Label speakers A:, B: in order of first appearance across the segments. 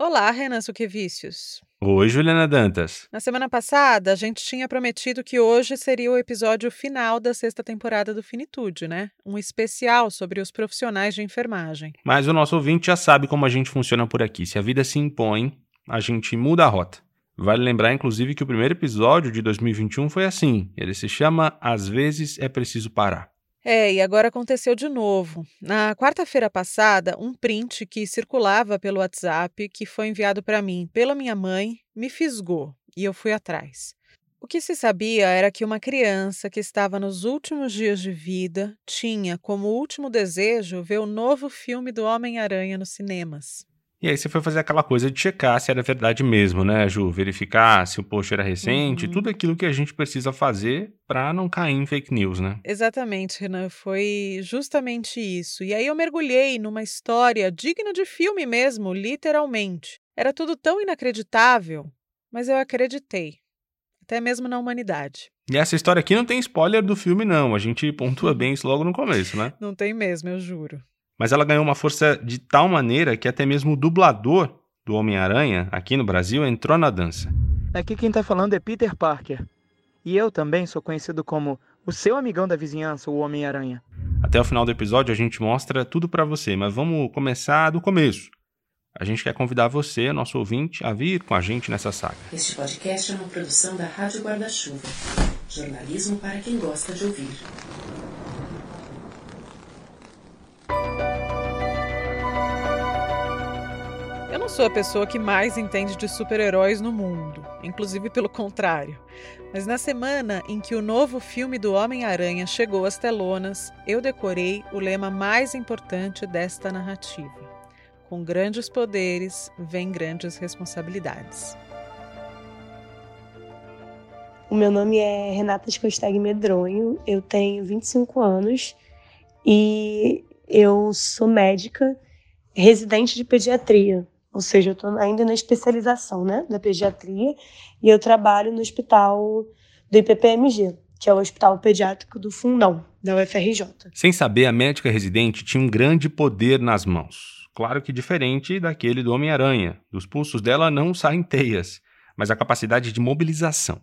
A: Olá, Renan Suquevicius.
B: Oi, Juliana Dantas.
A: Na semana passada, a gente tinha prometido que hoje seria o episódio final da sexta temporada do Finitude, né? Um especial sobre os profissionais de enfermagem.
B: Mas o nosso ouvinte já sabe como a gente funciona por aqui. Se a vida se impõe, a gente muda a rota. Vale lembrar, inclusive, que o primeiro episódio de 2021 foi assim. Ele se chama Às vezes é preciso parar.
A: É, e agora aconteceu de novo. Na quarta-feira passada, um print que circulava pelo WhatsApp, que foi enviado para mim pela minha mãe, me fisgou e eu fui atrás. O que se sabia era que uma criança que estava nos últimos dias de vida tinha como último desejo ver o novo filme do Homem-Aranha nos cinemas.
B: E aí você foi fazer aquela coisa de checar se era verdade mesmo, né, Ju? Verificar se o post era recente,
A: Uhum.
B: tudo aquilo que a gente precisa fazer para não cair em fake news, né?
A: Exatamente, Renan, foi justamente isso. E aí eu mergulhei numa história digna de filme mesmo, literalmente. Era tudo tão inacreditável, mas eu acreditei, até mesmo na humanidade.
B: E essa história aqui não tem spoiler do filme, não. A gente pontua bem isso logo no começo, né?
A: Não tem mesmo, eu juro.
B: Mas ela ganhou uma força de tal maneira que até mesmo o dublador do Homem-Aranha, aqui no Brasil, entrou na dança.
C: Aqui quem tá falando é Peter Parker. E eu também sou conhecido como o seu amigão da vizinhança, o Homem-Aranha.
B: Até o final do episódio a gente mostra tudo pra você, mas vamos começar do começo. A gente quer convidar você, nosso ouvinte, a vir com a gente nessa saga.
D: Este podcast é uma produção da Rádio Guarda-Chuva. Jornalismo para quem gosta de ouvir.
A: Não sou a pessoa que mais entende de super-heróis no mundo, inclusive pelo contrário. Mas na semana em que o novo filme do Homem-Aranha chegou às telonas, eu decorei o lema mais importante desta narrativa: Com grandes poderes vem grandes responsabilidades.
E: O meu nome é Renata Scosteg Medronho, eu tenho 25 anos e eu sou médica residente de pediatria, ou seja, eu estou ainda na especialização né, da pediatria e eu trabalho no hospital do IPPMG, que é o Hospital Pediátrico do Fundão, da UFRJ.
B: Sem saber, a médica residente tinha um grande poder nas mãos. Claro que diferente daquele do Homem-Aranha. Dos pulsos dela não saem teias, mas a capacidade de mobilização.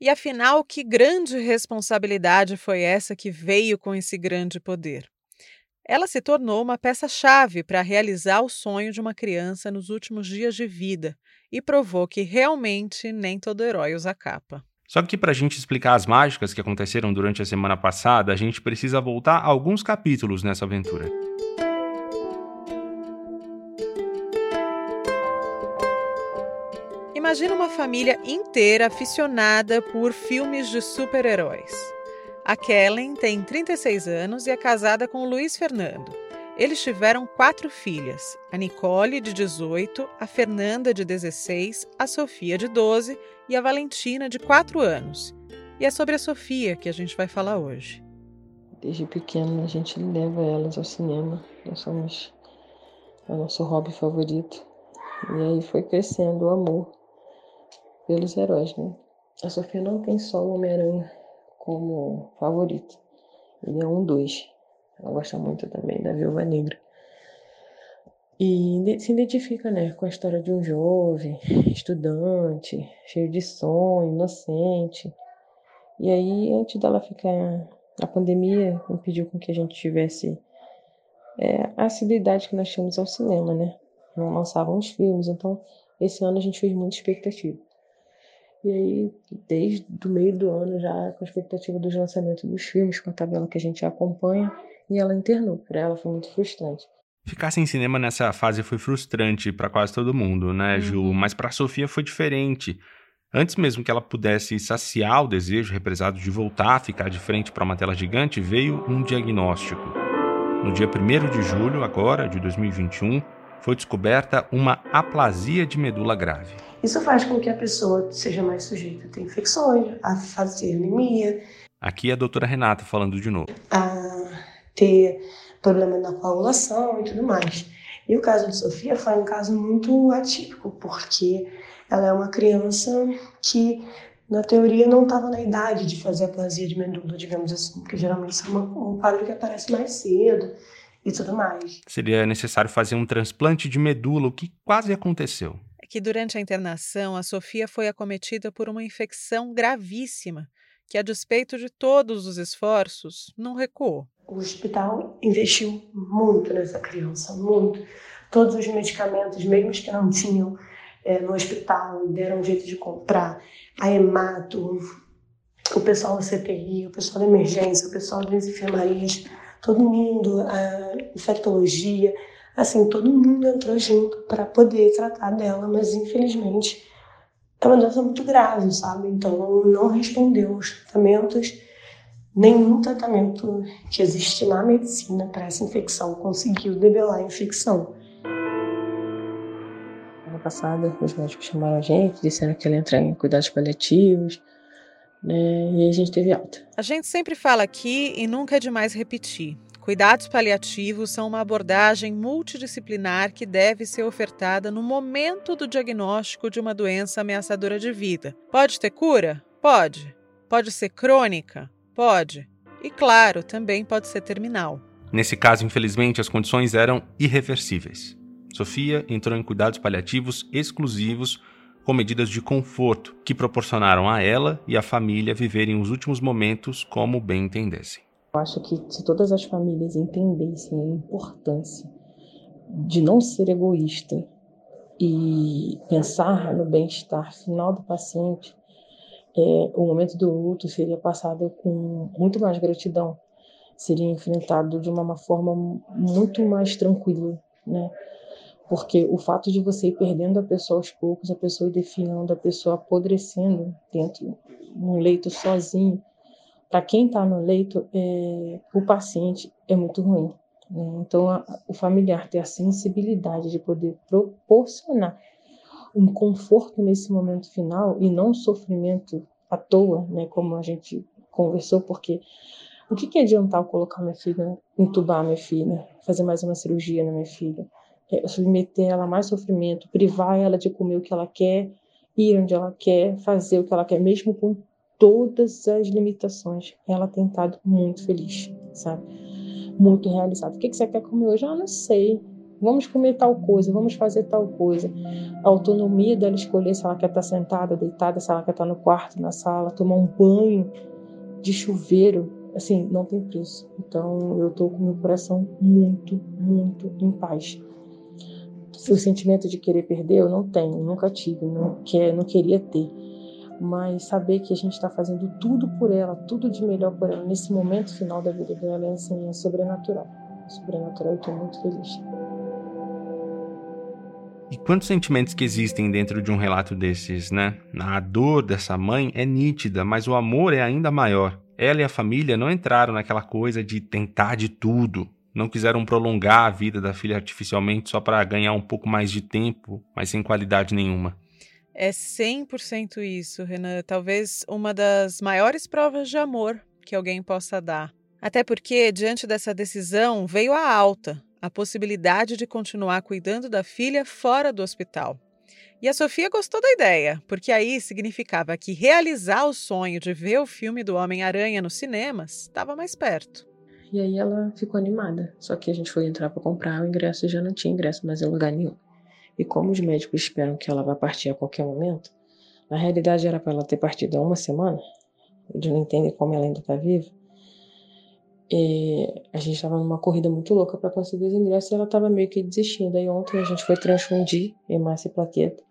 A: E afinal, que grande responsabilidade foi essa que veio com esse grande poder? Ela se tornou uma peça-chave para realizar o sonho de uma criança nos últimos dias de vida e provou que realmente nem todo herói usa capa.
B: Só que para a gente explicar as mágicas que aconteceram durante a semana passada, a gente precisa voltar a alguns capítulos nessa aventura.
A: Imagina uma família inteira aficionada por filmes de super-heróis. A Kellen tem 36 anos e é casada com o Luiz Fernando. Eles tiveram quatro filhas: a Nicole, de 18, a Fernanda, de 16, a Sofia, de 12 e a Valentina, de 4 anos. E é sobre a Sofia que a gente vai falar hoje.
F: Desde pequeno a gente leva elas ao cinema. Nós somos é o nosso hobby favorito. E aí foi crescendo o amor pelos heróis, né? A Sofia não tem só o Homem-Aranha como favorito. Ele é um dos. Ela gosta muito também da Viúva Negra. E se identifica, né, com a história de um jovem, estudante, cheio de sonho, inocente. E aí, antes dela ficar a pandemia impediu com que a gente tivesse é, a assiduidade que nós tínhamos ao cinema, né? Não lançavam os filmes, então esse ano a gente fez muita expectativa. E aí, desde o meio do ano, já com a expectativa dos lançamentos dos filmes, com a tabela que a gente acompanha, e ela internou. Para ela foi muito frustrante.
B: Ficar sem cinema nessa fase foi frustrante para quase todo mundo, né, Ju?
A: Uhum.
B: Mas para Sofia foi diferente. Antes mesmo que ela pudesse saciar o desejo represado de voltar a ficar de frente para uma tela gigante, veio um diagnóstico. No dia 1 de julho, agora, de 2021, foi descoberta uma aplasia de medula grave.
E: Isso faz com que a pessoa seja mais sujeita a ter infecções, a fazer anemia,
B: Aqui é a doutora Renata falando de novo.
E: a ter problema na coagulação e tudo mais. E o caso de Sofia foi um caso muito atípico, porque ela é uma criança que, na teoria, não estava na idade de fazer aplasia de medula, digamos assim, porque geralmente isso é uma- um quadro que aparece mais cedo e tudo mais.
B: Seria necessário fazer um transplante de medula, o que quase aconteceu.
A: Que durante a internação, a Sofia foi acometida por uma infecção gravíssima, que, a despeito de todos os esforços, não recuou.
E: O hospital investiu muito nessa criança, muito. Todos os medicamentos, mesmo que não tinham é, no hospital, deram um jeito de comprar. A Hemato, o pessoal da CTI, o pessoal da emergência, o pessoal das enfermarias, todo mundo, a infectologia, assim, todo mundo entrou junto para poder tratar dela, mas infelizmente é uma doença muito grave, sabe? Então não respondeu aos tratamentos, nenhum tratamento que existe na medicina para essa infecção conseguiu debelar a infecção.
F: Ano passado, os médicos chamaram a gente, disseram que ela ia entrar em cuidados paliativos, né? E a gente teve alta.
A: A gente sempre fala aqui e nunca é demais repetir. Cuidados paliativos são uma abordagem multidisciplinar que deve ser ofertada no momento do diagnóstico de uma doença ameaçadora de vida. Pode ter cura? Pode. Pode ser crônica? Pode. E claro, também pode ser terminal.
B: Nesse caso, infelizmente, as condições eram irreversíveis. Sofia entrou em cuidados paliativos exclusivos com medidas de conforto que proporcionaram a ela e à família viverem os últimos momentos como bem entendessem.
F: Eu acho que se todas as famílias entendessem a importância de não ser egoísta e pensar no bem-estar final do paciente, é, o momento do luto seria passado com muito mais gratidão, seria enfrentado de uma forma muito mais tranquila, né? Porque o fato de você ir perdendo a pessoa aos poucos, a pessoa ir definhando, a pessoa apodrecendo dentro, num leito sozinho, para quem está no leito, é, o paciente é muito ruim. Né? Então, a, o familiar ter a sensibilidade de poder proporcionar um conforto nesse momento final e não sofrimento à toa, né, como a gente conversou, porque o que, que adiantar eu colocar minha filha, entubar minha filha, fazer mais uma cirurgia na minha filha? é, submeter ela a mais sofrimento, privar ela de comer o que ela quer, ir onde ela quer, fazer o que ela quer, mesmo com todas as limitações. Ela tem estado muito feliz, sabe? Muito realizada. O que, que você quer comer hoje? Ah, não sei. Vamos comer tal coisa, vamos fazer tal coisa. A autonomia dela escolher se ela quer estar sentada, deitada, se ela quer estar no quarto, na sala, tomar um banho de chuveiro, assim, não tem preço. Então eu tô com meu coração muito, muito em paz o sentimento de querer perder eu não tenho, nunca tive, não, quer, não queria ter. Mas saber que a gente está fazendo tudo por ela, tudo de melhor por ela, nesse momento final da vida dela, é, assim, é sobrenatural. Sobrenatural, eu estou muito feliz.
B: E quantos sentimentos que existem dentro de um relato desses, né? A dor dessa mãe é nítida, mas o amor é ainda maior. Ela e a família não entraram naquela coisa de tentar de tudo, não quiseram prolongar a vida da filha artificialmente só para ganhar um pouco mais de tempo, mas sem qualidade nenhuma.
A: É 100% isso, Renan. Talvez uma das maiores provas de amor que alguém possa dar. Até porque, diante dessa decisão, veio a alta, a possibilidade de continuar cuidando da filha fora do hospital. E a Sofia gostou da ideia, porque aí significava que realizar o sonho de ver o filme do Homem-Aranha nos cinemas estava mais perto.
F: E aí ela ficou animada. Só que a gente foi entrar para comprar o ingresso e já não tinha ingresso mais em lugar nenhum. E como os médicos esperam que ela vá partir a qualquer momento, na realidade era para ela ter partido há uma semana. Eles não entendem como ela ainda está viva. E a gente estava numa corrida muito louca para conseguir os ingressos e ela estava meio que desistindo. Aí ontem a gente foi transfundir hemácia e plaqueta.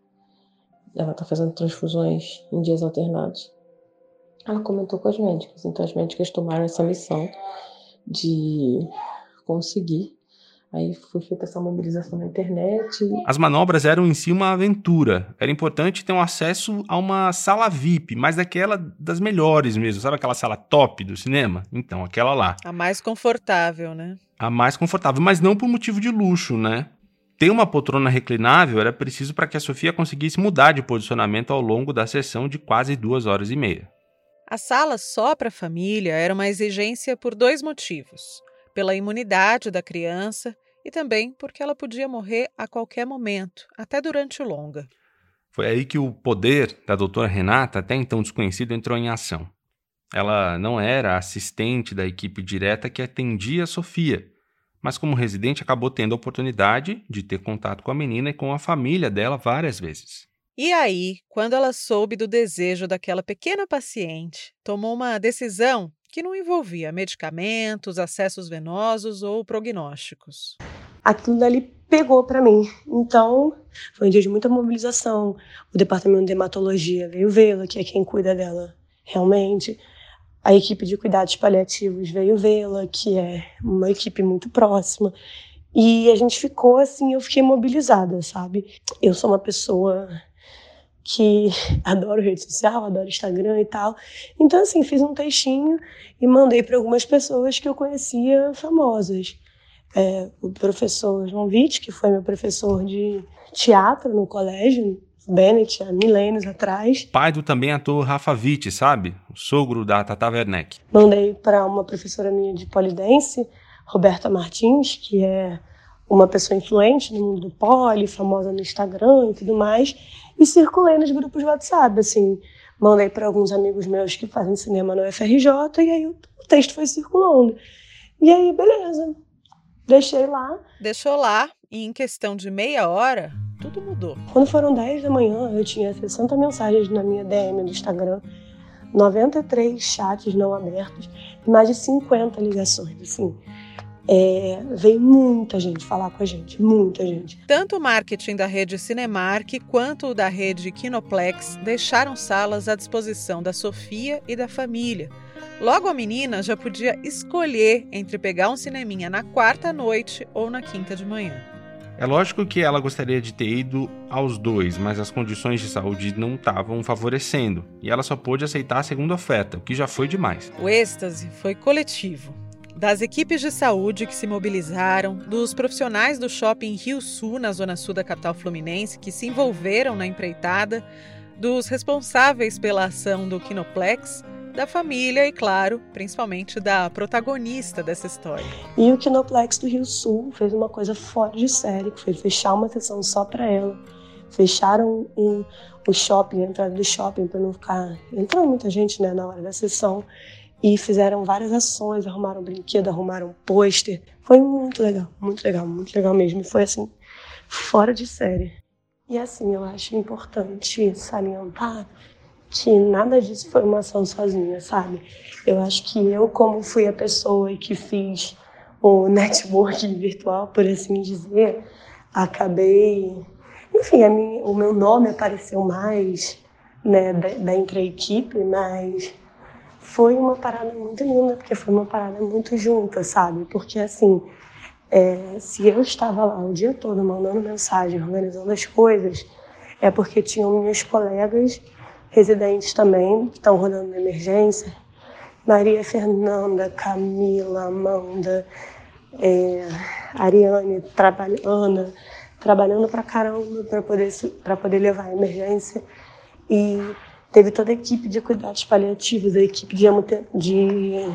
F: Ela está fazendo transfusões em dias alternados. Ela comentou com as médicas, então as médicas tomaram essa missão de conseguir. Aí foi feita essa mobilização na internet.
B: As manobras eram em si uma aventura. Era importante ter um acesso a uma sala VIP, mas daquela das melhores mesmo. Sabe aquela sala top do cinema? Então, aquela lá.
A: A mais confortável, né?
B: A mais confortável, mas não por motivo de luxo, né? Ter uma poltrona reclinável era preciso para que a Sofia conseguisse mudar de posicionamento ao longo da sessão de quase duas horas e meia.
A: A sala só para a família era uma exigência por dois motivos: pela imunidade da criança e também porque ela podia morrer a qualquer momento, até durante o longa.
B: Foi aí que o poder da doutora Renata, até então desconhecido, entrou em ação. Ela não era assistente da equipe direta que atendia a Sofia, mas como residente acabou tendo a oportunidade de ter contato com a menina e com a família dela várias vezes.
A: E aí, quando ela soube do desejo daquela pequena paciente, tomou uma decisão que não envolvia medicamentos, acessos venosos ou prognósticos.
E: Aquilo dali pegou para mim. Então, foi um dia de muita mobilização. O departamento de hematologia veio vê-la, que é quem cuida dela realmente. A equipe de cuidados paliativos veio vê-la, que é uma equipe muito próxima. E a gente ficou assim, eu fiquei mobilizada, sabe? Eu sou uma pessoa que adoro rede social, adoro Instagram e tal. Então, assim, fiz um textinho e mandei para algumas pessoas que eu conhecia famosas. É, o professor João Witt, que foi meu professor de teatro no colégio, Bennett, há milênios atrás.
B: Pai do também ator Rafa Witt, sabe? O sogro da Tata Werneck.
E: Mandei para uma professora minha de polidense, Roberta Martins, que é uma pessoa influente no mundo do poli, famosa no Instagram e tudo mais, e circulei nos grupos de WhatsApp, assim, mandei para alguns amigos meus que fazem cinema no FRJ, e aí o texto foi circulando. E aí, beleza, deixei lá.
A: Deixou lá, e em questão de meia hora, tudo mudou.
E: Quando foram 10 da manhã, eu tinha 60 mensagens na minha DM do Instagram, 93 chats não abertos e mais de 50 ligações, assim. É, veio muita gente falar com a gente, muita gente.
A: Tanto o marketing da rede Cinemark quanto o da rede Kinoplex deixaram salas à disposição da Sofia e da família. Logo a menina já podia escolher entre pegar um cineminha na quarta noite ou na quinta de manhã.
B: É lógico que ela gostaria de ter ido aos dois, mas as condições de saúde não estavam favorecendo e ela só pôde aceitar a segunda oferta, o que já foi demais.
A: O êxtase foi coletivo. Das equipes de saúde que se mobilizaram, dos profissionais do shopping Rio Sul, na zona sul da capital fluminense, que se envolveram na empreitada, dos responsáveis pela ação do Kinoplex, da família e, claro, principalmente da protagonista dessa história.
E: E o Kinoplex do Rio Sul fez uma coisa fora de série, que foi fechar uma sessão só para ela. Fecharam um, o shopping, a entrada do shopping, para não ficar entrando muita gente né, na hora da sessão. E fizeram várias ações, arrumaram brinquedo, arrumaram pôster. Foi muito legal, muito legal, muito legal mesmo. E foi assim, fora de série. E assim, eu acho importante salientar que nada disso foi uma ação sozinha, sabe? Eu acho que eu, como fui a pessoa que fiz o networking virtual, por assim dizer, acabei. Enfim, minha, o meu nome apareceu mais né, da, da equipe, mas foi uma parada muito linda, porque foi uma parada muito junta, sabe? Porque assim, é, se eu estava lá o dia todo mandando mensagem, organizando as coisas, é porque tinham meus colegas residentes também, que estão rodando na emergência. Maria Fernanda, Camila, Amanda, é, Ariane, trabalhando, trabalhando pra caramba para poder, poder levar a emergência. E teve toda a equipe de cuidados paliativos, a equipe de, de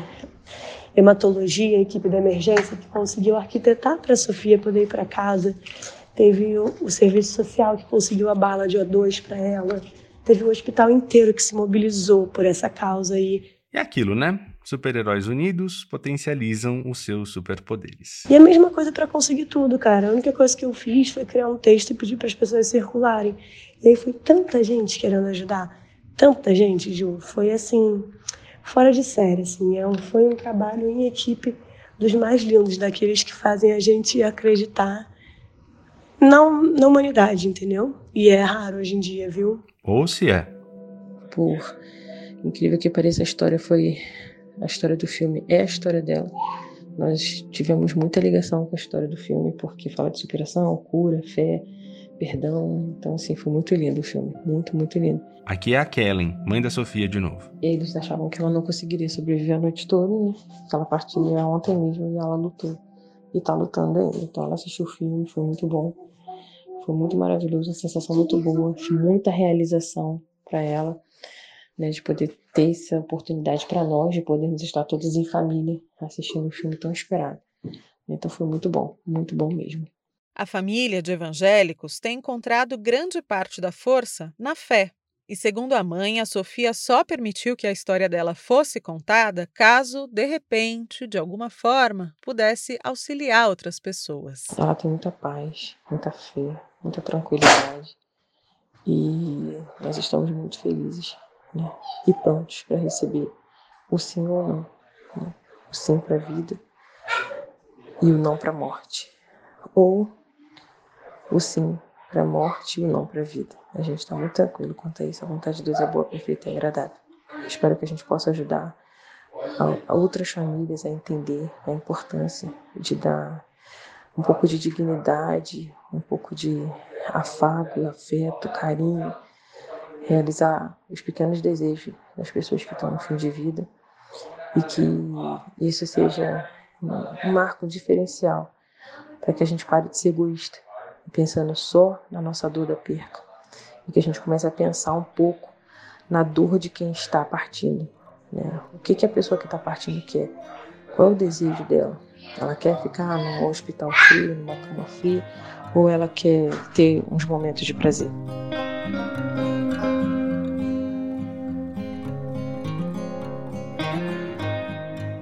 E: hematologia, a equipe da emergência, que conseguiu arquitetar para a Sofia poder ir para casa. Teve o, o serviço social que conseguiu a bala de O2 para ela teve o hospital inteiro que se mobilizou por essa causa aí.
B: É aquilo, né? Super-heróis unidos potencializam os seus superpoderes.
E: E a mesma coisa para conseguir tudo, cara. A única coisa que eu fiz foi criar um texto e pedir para as pessoas circularem. E aí foi tanta gente querendo ajudar, tanta gente, Ju. Foi assim, fora de série, assim. É um, foi um trabalho em equipe dos mais lindos, daqueles que fazem a gente acreditar na, na humanidade, entendeu? E é raro hoje em dia, viu?
B: Ou se é.
F: Por incrível que pareça, a história foi. A história do filme é a história dela. Nós tivemos muita ligação com a história do filme, porque fala de superação, cura, fé, perdão. Então, assim, foi muito lindo o filme. Muito, muito lindo.
B: Aqui é a Kellen, mãe da Sofia de novo.
F: Eles achavam que ela não conseguiria sobreviver a noite toda, né? Ela partia ontem mesmo e ela lutou. E tá lutando ainda. Então, ela assistiu o filme, foi muito bom. Foi muito maravilhoso, uma sensação muito boa, muita realização para ela, né, de poder ter essa oportunidade para nós, de podermos estar todos em família assistindo um filme tão esperado. Então foi muito bom, muito bom mesmo.
A: A família de evangélicos tem encontrado grande parte da força na fé, E segundo a mãe, a Sofia só permitiu que a história dela fosse contada caso, de repente, de alguma forma, pudesse auxiliar outras pessoas.
F: Ela tem muita paz, muita fé, muita tranquilidade. E nós estamos muito felizes né? e prontos para receber o sim ou não. Né? O sim para a vida e o não para a morte. Ou o sim para a morte e o não para a vida. A gente está muito tranquilo quanto a isso. A vontade de Deus é boa, perfeita e agradável. Espero que a gente possa ajudar a, a outras famílias a entender a importância de dar um pouco de dignidade, um pouco de afago, afeto, carinho, realizar os pequenos desejos das pessoas que estão no fim de vida e que isso seja um marco diferencial para que a gente pare de ser egoísta, pensando só na nossa dor da perca e que a gente comece a pensar um pouco na dor de quem está partindo. Né? O que, que a pessoa que está partindo quer? Qual é o desejo dela? Ela quer ficar num hospital frio, numa cama fria, ou ela quer ter uns momentos de prazer?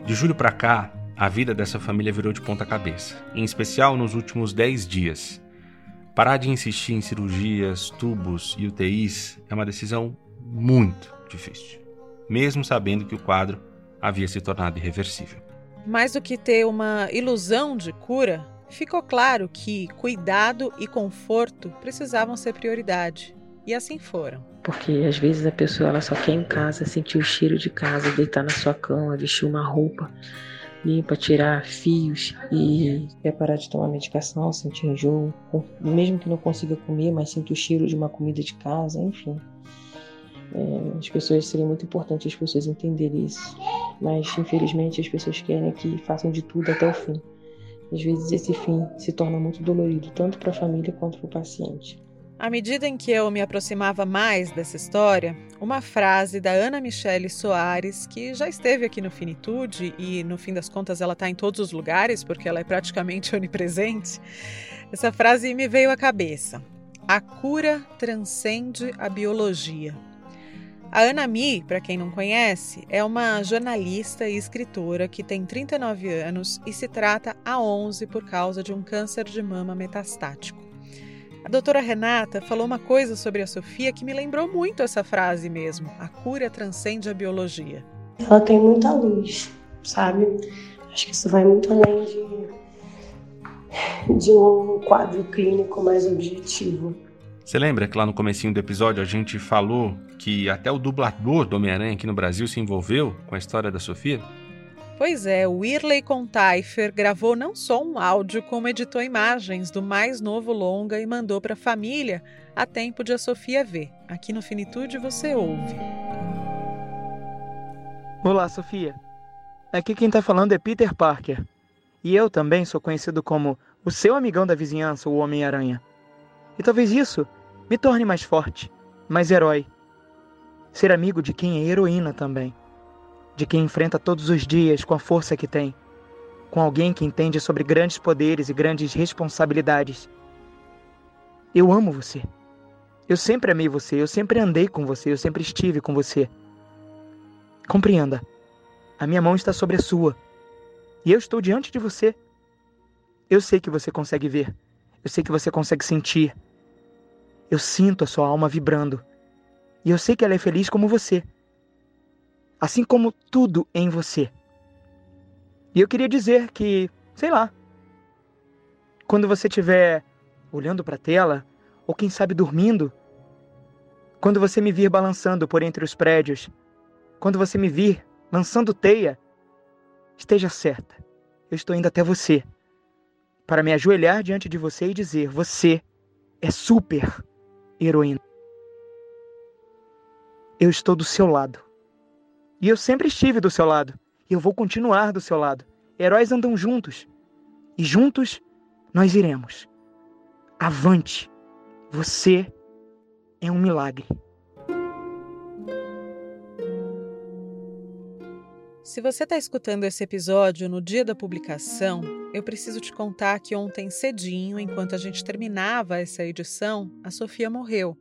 B: De julho para cá, a vida dessa família virou de ponta cabeça, em especial nos últimos 10 dias. Parar de insistir em cirurgias, tubos e UTIs é uma decisão muito difícil, mesmo sabendo que o quadro havia se tornado irreversível.
A: Mais do que ter uma ilusão de cura, ficou claro que cuidado e conforto precisavam ser prioridade. E assim foram.
F: Porque às vezes a pessoa ela só quer em casa sentir o cheiro de casa, deitar na sua cama, vestir uma roupa limpa, tirar fios e quer parar de tomar medicação, sentir enjoo, mesmo que não consiga comer, mas sinta o cheiro de uma comida de casa, enfim. É, as pessoas seria muito importante as pessoas entenderem isso, mas infelizmente as pessoas querem que façam de tudo até o fim. Às vezes esse fim se torna muito dolorido tanto para a família quanto para o paciente.
A: À medida em que eu me aproximava mais dessa história, uma frase da Ana Michele Soares, que já esteve aqui no Finitude e no fim das contas ela está em todos os lugares porque ela é praticamente onipresente, essa frase me veio à cabeça. A cura transcende a biologia. A Ana Mi, para quem não conhece, é uma jornalista e escritora que tem 39 anos e se trata há 11 por causa de um câncer de mama metastático. A doutora Renata falou uma coisa sobre a Sofia que me lembrou muito essa frase mesmo: a cura transcende a biologia.
E: Ela tem muita luz, sabe? Acho que isso vai muito além de, de um quadro clínico mais objetivo.
B: Você lembra que lá no comecinho do episódio a gente falou que até o dublador do Homem-Aranha aqui no Brasil se envolveu com a história da Sofia?
A: Pois é, o Irley Contaifer gravou não só um áudio, como editou imagens do mais novo longa e mandou para a família a tempo de a Sofia ver. Aqui no Finitude você ouve.
C: Olá, Sofia. Aqui quem está falando é Peter Parker. E eu também sou conhecido como o seu amigão da vizinhança, o Homem-Aranha. E talvez isso me torne mais forte, mais herói. Ser amigo de quem é heroína também de quem enfrenta todos os dias com a força que tem, com alguém que entende sobre grandes poderes e grandes responsabilidades. Eu amo você. Eu sempre amei você, eu sempre andei com você, eu sempre estive com você. Compreenda. A minha mão está sobre a sua. E eu estou diante de você. Eu sei que você consegue ver. Eu sei que você consegue sentir. Eu sinto a sua alma vibrando. E eu sei que ela é feliz como você assim como tudo em você. E eu queria dizer que, sei lá, quando você estiver olhando para a tela, ou quem sabe dormindo, quando você me vir balançando por entre os prédios, quando você me vir lançando teia, esteja certa, eu estou indo até você para me ajoelhar diante de você e dizer: Você é super heroína. Eu estou do seu lado. E eu sempre estive do seu lado. E eu vou continuar do seu lado. Heróis andam juntos. E juntos nós iremos. Avante! Você é um milagre.
A: Se você está escutando esse episódio no dia da publicação, eu preciso te contar que ontem cedinho, enquanto a gente terminava essa edição, a Sofia morreu.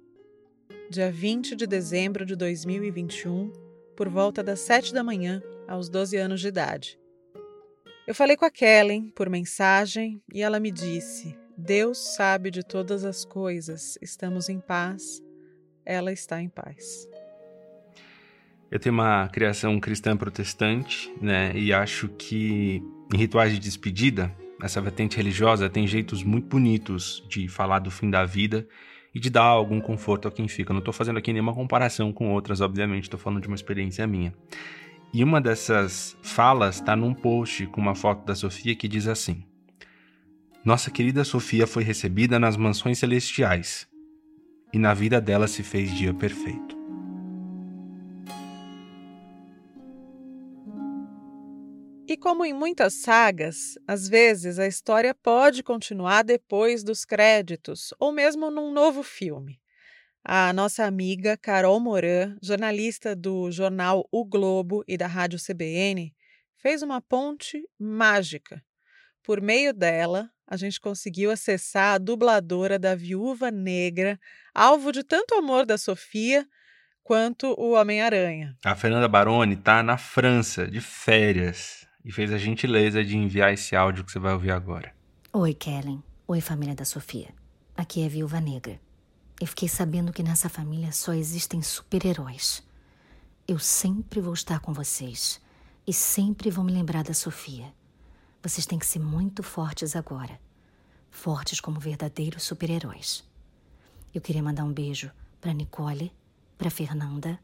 A: dia 20 de dezembro de 2021, por volta das 7 da manhã, aos 12 anos de idade. Eu falei com a Kellen por mensagem e ela me disse: Deus sabe de todas as coisas, estamos em paz, ela está em paz.
B: Eu tenho uma criação cristã protestante, né? E acho que em rituais de despedida, essa vertente religiosa tem jeitos muito bonitos de falar do fim da vida e de dar algum conforto a quem fica. Não estou fazendo aqui nenhuma comparação com outras, obviamente, estou falando de uma experiência minha. E uma dessas falas está num post com uma foto da Sofia que diz assim: Nossa querida Sofia foi recebida nas mansões celestiais e na vida dela se fez dia perfeito.
A: E como em muitas sagas, às vezes a história pode continuar depois dos créditos ou mesmo num novo filme. A nossa amiga Carol Moran, jornalista do jornal O Globo e da Rádio CBN, fez uma ponte mágica. Por meio dela, a gente conseguiu acessar a dubladora da Viúva Negra, alvo de tanto amor da Sofia quanto o Homem-Aranha.
B: A Fernanda Baroni está na França, de férias e fez a gentileza de enviar esse áudio que você vai ouvir agora.
G: Oi, Kellen. Oi, família da Sofia. Aqui é Viúva Negra. Eu fiquei sabendo que nessa família só existem super-heróis. Eu sempre vou estar com vocês e sempre vou me lembrar da Sofia. Vocês têm que ser muito fortes agora. Fortes como verdadeiros super-heróis. Eu queria mandar um beijo para Nicole, para Fernanda,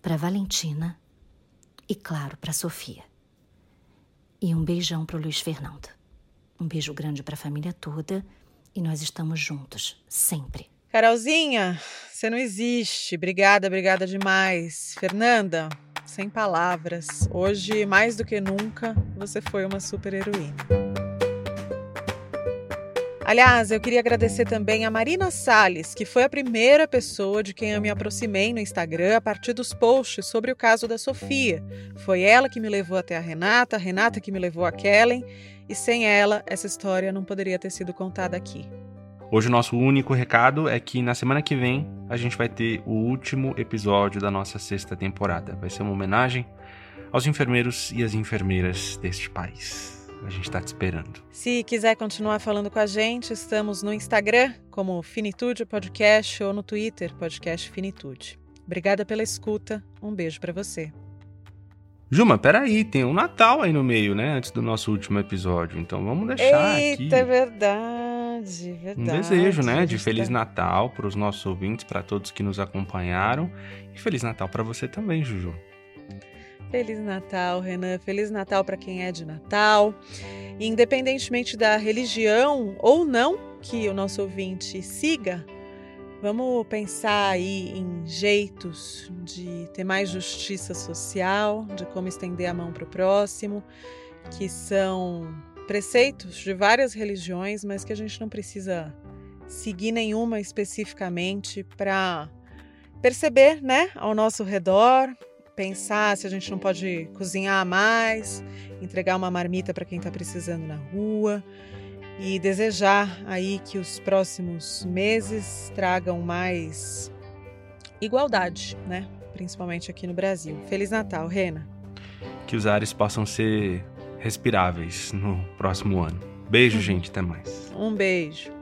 G: para Valentina e, claro, para Sofia. E um beijão pro Luiz Fernando. Um beijo grande para a família toda e nós estamos juntos, sempre.
A: Carolzinha, você não existe. Obrigada, obrigada demais. Fernanda, sem palavras. Hoje, mais do que nunca, você foi uma super heroína. Aliás, eu queria agradecer também a Marina Salles, que foi a primeira pessoa de quem eu me aproximei no Instagram a partir dos posts sobre o caso da Sofia. Foi ela que me levou até a Renata, a Renata que me levou a Kellen, e sem ela, essa história não poderia ter sido contada aqui.
B: Hoje o nosso único recado é que na semana que vem a gente vai ter o último episódio da nossa sexta temporada. Vai ser uma homenagem aos enfermeiros e às enfermeiras deste país. A gente está te esperando.
A: Se quiser continuar falando com a gente, estamos no Instagram como Finitude Podcast ou no Twitter Podcast Finitude. Obrigada pela escuta. Um beijo para você.
B: Juma, peraí, tem um Natal aí no meio, né? Antes do nosso último episódio. Então vamos deixar
A: Eita,
B: aqui.
A: é verdade, verdade.
B: Um desejo, né? De Feliz Natal para os nossos ouvintes, para todos que nos acompanharam. E Feliz Natal para você também, Juju.
A: Feliz Natal, Renan. Feliz Natal para quem é de Natal. Independentemente da religião ou não que o nosso ouvinte siga, vamos pensar aí em jeitos de ter mais justiça social, de como estender a mão para o próximo, que são preceitos de várias religiões, mas que a gente não precisa seguir nenhuma especificamente para perceber, né, ao nosso redor, pensar se a gente não pode cozinhar mais, entregar uma marmita para quem está precisando na rua e desejar aí que os próximos meses tragam mais igualdade, né? Principalmente aqui no Brasil. Feliz Natal, Rena.
B: Que os ares possam ser respiráveis no próximo ano. Beijo, gente. Até mais.
A: Um beijo.